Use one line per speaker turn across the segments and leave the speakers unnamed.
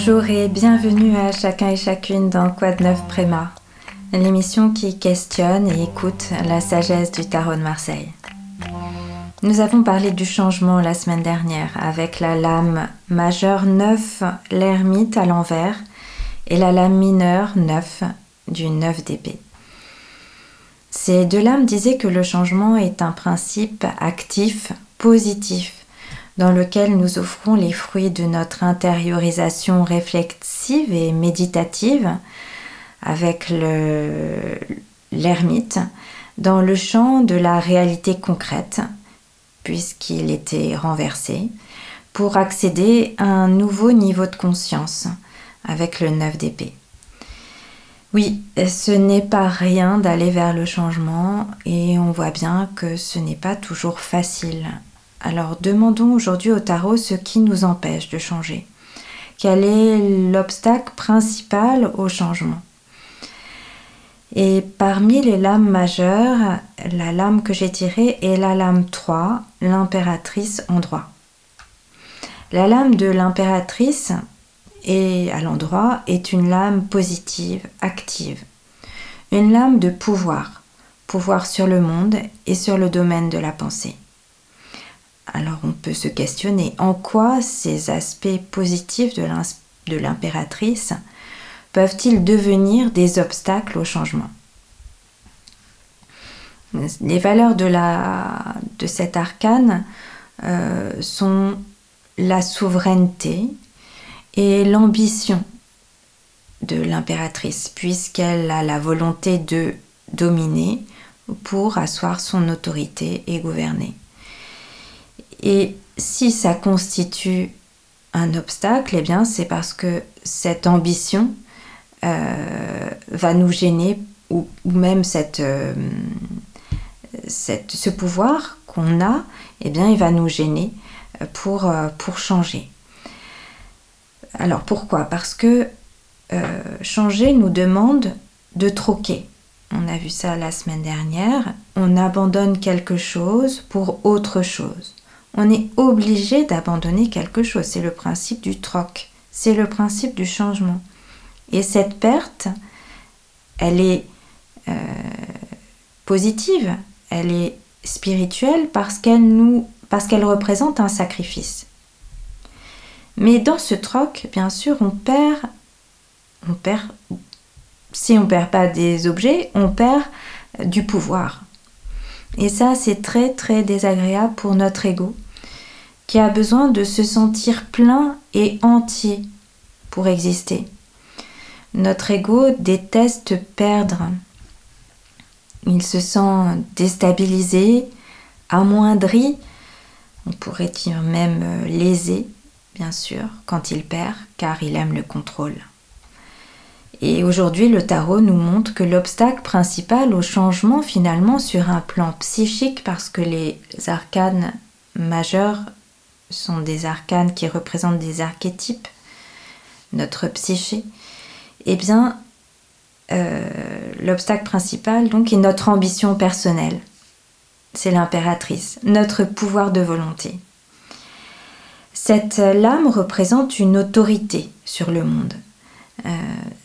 Bonjour et bienvenue à chacun et chacune dans Quad Neuf Préma, l'émission qui questionne et écoute la sagesse du tarot de Marseille. Nous avons parlé du changement la semaine dernière avec la lame majeure 9, l'ermite à l'envers, et la lame mineure 9 du 9 d'épée. Ces deux lames disaient que le changement est un principe actif, positif, dans lequel nous offrons les fruits de notre intériorisation réflexive et méditative avec l'ermite dans le champ de la réalité concrète, puisqu'il était renversé, pour accéder à un nouveau niveau de conscience avec le 9 d'épée. Oui, ce n'est pas rien d'aller vers le changement et on voit bien que ce n'est pas toujours facile. Alors demandons aujourd'hui au tarot ce qui nous empêche de changer. Quel est l'obstacle principal au changement? Et parmi les lames majeures, la lame que j'ai tirée est la lame 3, l'impératrice en droit. La lame de l'impératrice et à l'endroit est une lame positive, active. Une lame de pouvoir, pouvoir sur le monde et sur le domaine de la pensée. Alors on peut se questionner en quoi ces aspects positifs de l'impératrice peuvent-ils devenir des obstacles au changement? Les valeurs de, la, de cet arcane euh, sont la souveraineté et l'ambition de l'impératrice, puisqu'elle a la volonté de dominer pour asseoir son autorité et gouverner. Et si ça constitue un obstacle, eh bien c'est parce que cette ambition euh, va nous gêner ou, même cette, euh, cette, ce pouvoir qu'on a, eh bien il va nous gêner euh, pour changer. Alors pourquoi? Parce que changer nous demande de troquer. On a vu ça la semaine dernière. On abandonne quelque chose pour autre chose on est obligé d'abandonner quelque chose. C'est le principe du troc, c'est le principe du changement. Et cette perte, elle est euh, positive, elle est spirituelle parce qu'elle représente un sacrifice. Mais dans ce troc, bien sûr, on perd. Si on perd pas des objets, on perd du pouvoir. Et ça, c'est très très désagréable pour notre ego qui a besoin de se sentir plein et entier pour exister. Notre ego déteste perdre. Il se sent déstabilisé, amoindri, on pourrait dire même lésé, bien sûr, quand il perd, car il aime le contrôle. Et aujourd'hui, le tarot nous montre que l'obstacle principal au changement, finalement, sur un plan psychique, parce que les arcanes majeurs sont des arcanes qui représentent des archétypes, notre psyché, eh bien, euh, l'obstacle principal, donc, est notre ambition personnelle. C'est l'impératrice, notre pouvoir de volonté. Cette lame représente une autorité sur le monde. Euh,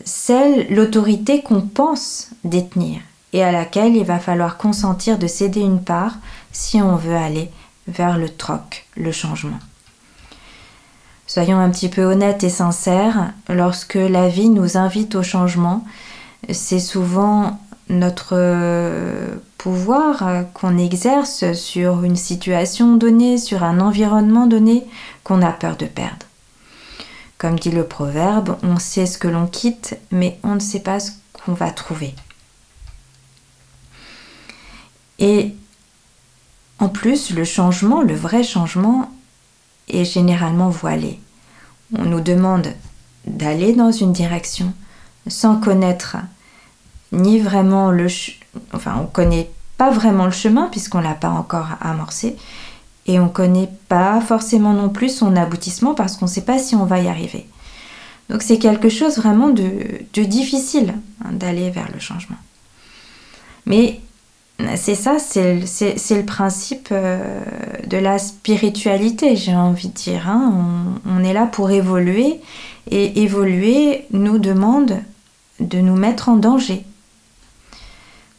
celle, l'autorité qu'on pense détenir et à laquelle il va falloir consentir de céder une part si on veut aller vers le troc, le changement. Soyons un petit peu honnêtes et sincères, lorsque la vie nous invite au changement, c'est souvent notre pouvoir qu'on exerce sur une situation donnée, sur un environnement donné, qu'on a peur de perdre. Comme dit le proverbe, on sait ce que l'on quitte, mais on ne sait pas ce qu'on va trouver. Et plus, le changement, le vrai changement, est généralement voilé. On nous demande d'aller dans une direction sans connaître ni vraiment le... Enfin, on connaît pas vraiment le chemin puisqu'on l'a pas encore amorcé et on connaît pas forcément non plus son aboutissement parce qu'on ne sait pas si on va y arriver. Donc c'est quelque chose vraiment de, difficile hein, d'aller vers le changement. Mais c'est ça, c'est le principe euh, de la spiritualité, j'ai envie de dire. Hein. On, est là pour évoluer Et évoluer nous demande de nous mettre en danger.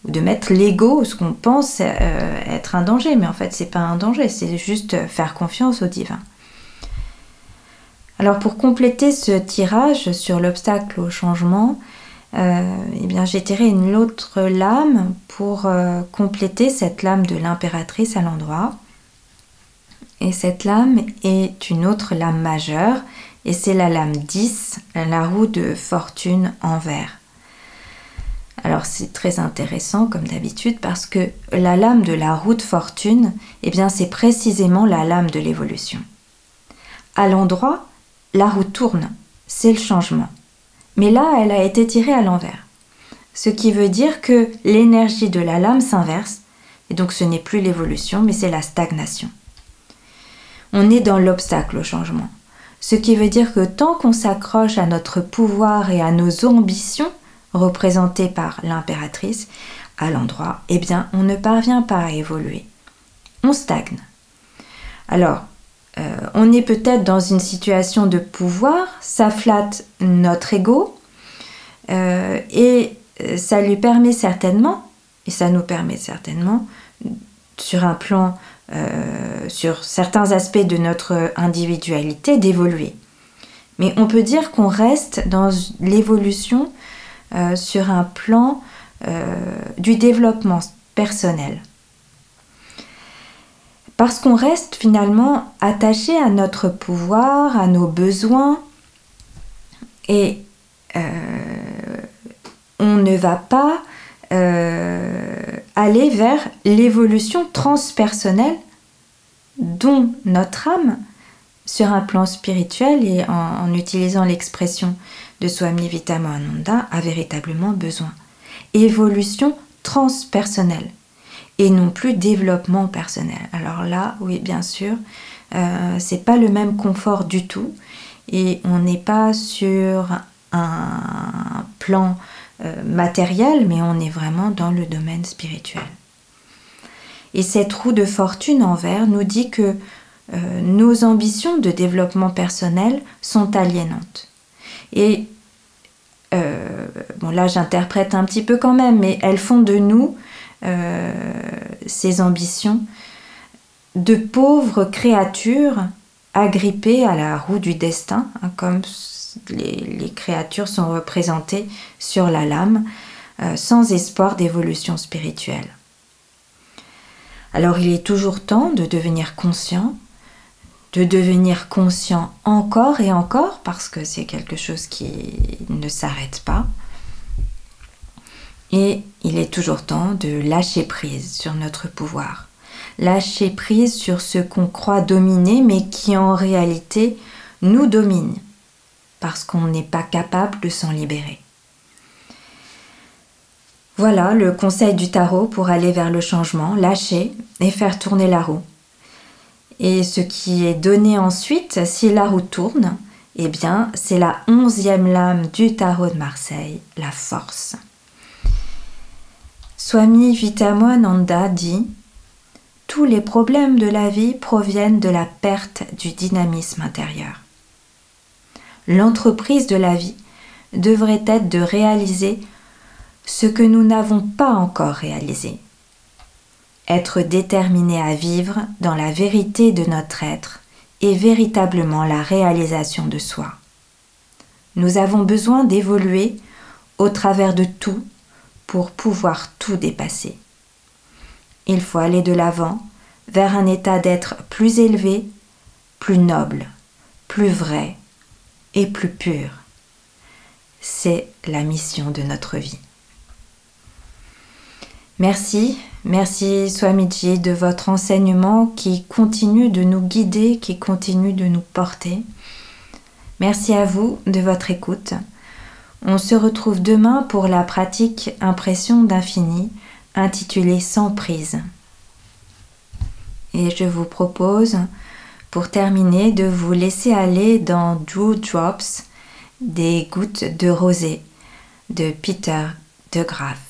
Ou de mettre l'ego, ce qu'on pense euh, être un danger. Mais en fait, c'est pas un danger, c'est juste faire confiance au divin. Alors pour compléter ce tirage sur l'obstacle au changement, eh bien j'ai tiré une autre lame pour euh, compléter cette lame de l'impératrice à l'endroit. Et cette lame est une autre lame majeure et c'est la lame 10, la roue de fortune en vert. Alors c'est très intéressant comme d'habitude parce que la lame de la roue de fortune, eh bien c'est précisément la lame de l'évolution. À l'endroit, la roue tourne, c'est le changement. Mais là, elle a été tirée à l'envers. Ce qui veut dire que l'énergie de la lame s'inverse, et donc ce n'est plus l'évolution, mais c'est la stagnation. On est dans l'obstacle au changement. Ce qui veut dire que tant qu'on s'accroche à notre pouvoir et à nos ambitions, représentées par l'impératrice, à l'endroit, eh bien, on ne parvient pas à évoluer. On stagne. Alors, euh, on est peut-être dans une situation de pouvoir, ça flatte notre ego euh, et euh, ça lui permet certainement, et ça nous permet certainement, sur un plan, sur certains aspects de notre individualité, d'évoluer. Mais on peut dire qu'on reste dans l'évolution sur un plan du développement personnel parce qu'on reste finalement attaché à notre pouvoir, à nos besoins, et euh, on ne va pas euh, aller vers l'évolution transpersonnelle dont notre âme, sur un plan spirituel et en, utilisant l'expression de Swami Vitamananda, a véritablement besoin. Évolution transpersonnelle et non plus développement personnel. Alors là, oui, bien sûr, euh, c'est pas le même confort du tout et on n'est pas sur un plan euh, matériel, mais on est vraiment dans le domaine spirituel. Et cette roue de fortune en vert nous dit que euh, nos ambitions de développement personnel sont aliénantes. Et bon là j'interprète un petit peu quand même, mais elles font de nous euh, ses ambitions, de pauvres créatures agrippées à la roue du destin, hein, comme les, créatures sont représentées sur la lame, euh, sans espoir d'évolution spirituelle. Alors il est toujours temps de devenir conscient, de devenir conscient encore et encore, parce que c'est quelque chose qui ne s'arrête pas, et il est toujours temps de lâcher prise sur notre pouvoir. Lâcher prise sur ce qu'on croit dominer mais qui en réalité nous domine parce qu'on n'est pas capable de s'en libérer. Voilà le conseil du tarot pour aller vers le changement, lâcher et faire tourner la roue. Et ce qui est donné ensuite, si la roue tourne, eh bien, c'est la onzième lame du tarot de Marseille, la force. Swami Vitamananda dit Tous les problèmes de la vie proviennent de la perte du dynamisme intérieur. L'entreprise de la vie devrait être de réaliser ce que nous n'avons pas encore réalisé. Être déterminé à vivre dans la vérité de notre être est véritablement la réalisation de soi. Nous avons besoin d'évoluer au travers de tout pour pouvoir tout dépasser. Il faut aller de l'avant vers un état d'être plus élevé, plus noble, plus vrai et plus pur. C'est la mission de notre vie. Merci, merci Swamiji de votre enseignement qui continue de nous guider, qui continue de nous porter. Merci à vous de votre écoute. On se retrouve demain pour la pratique Impression d'infini intitulée Sans prise. Et je vous propose pour terminer de vous laisser aller dans Drew Drops des gouttes de rosée de Peter de Graaf.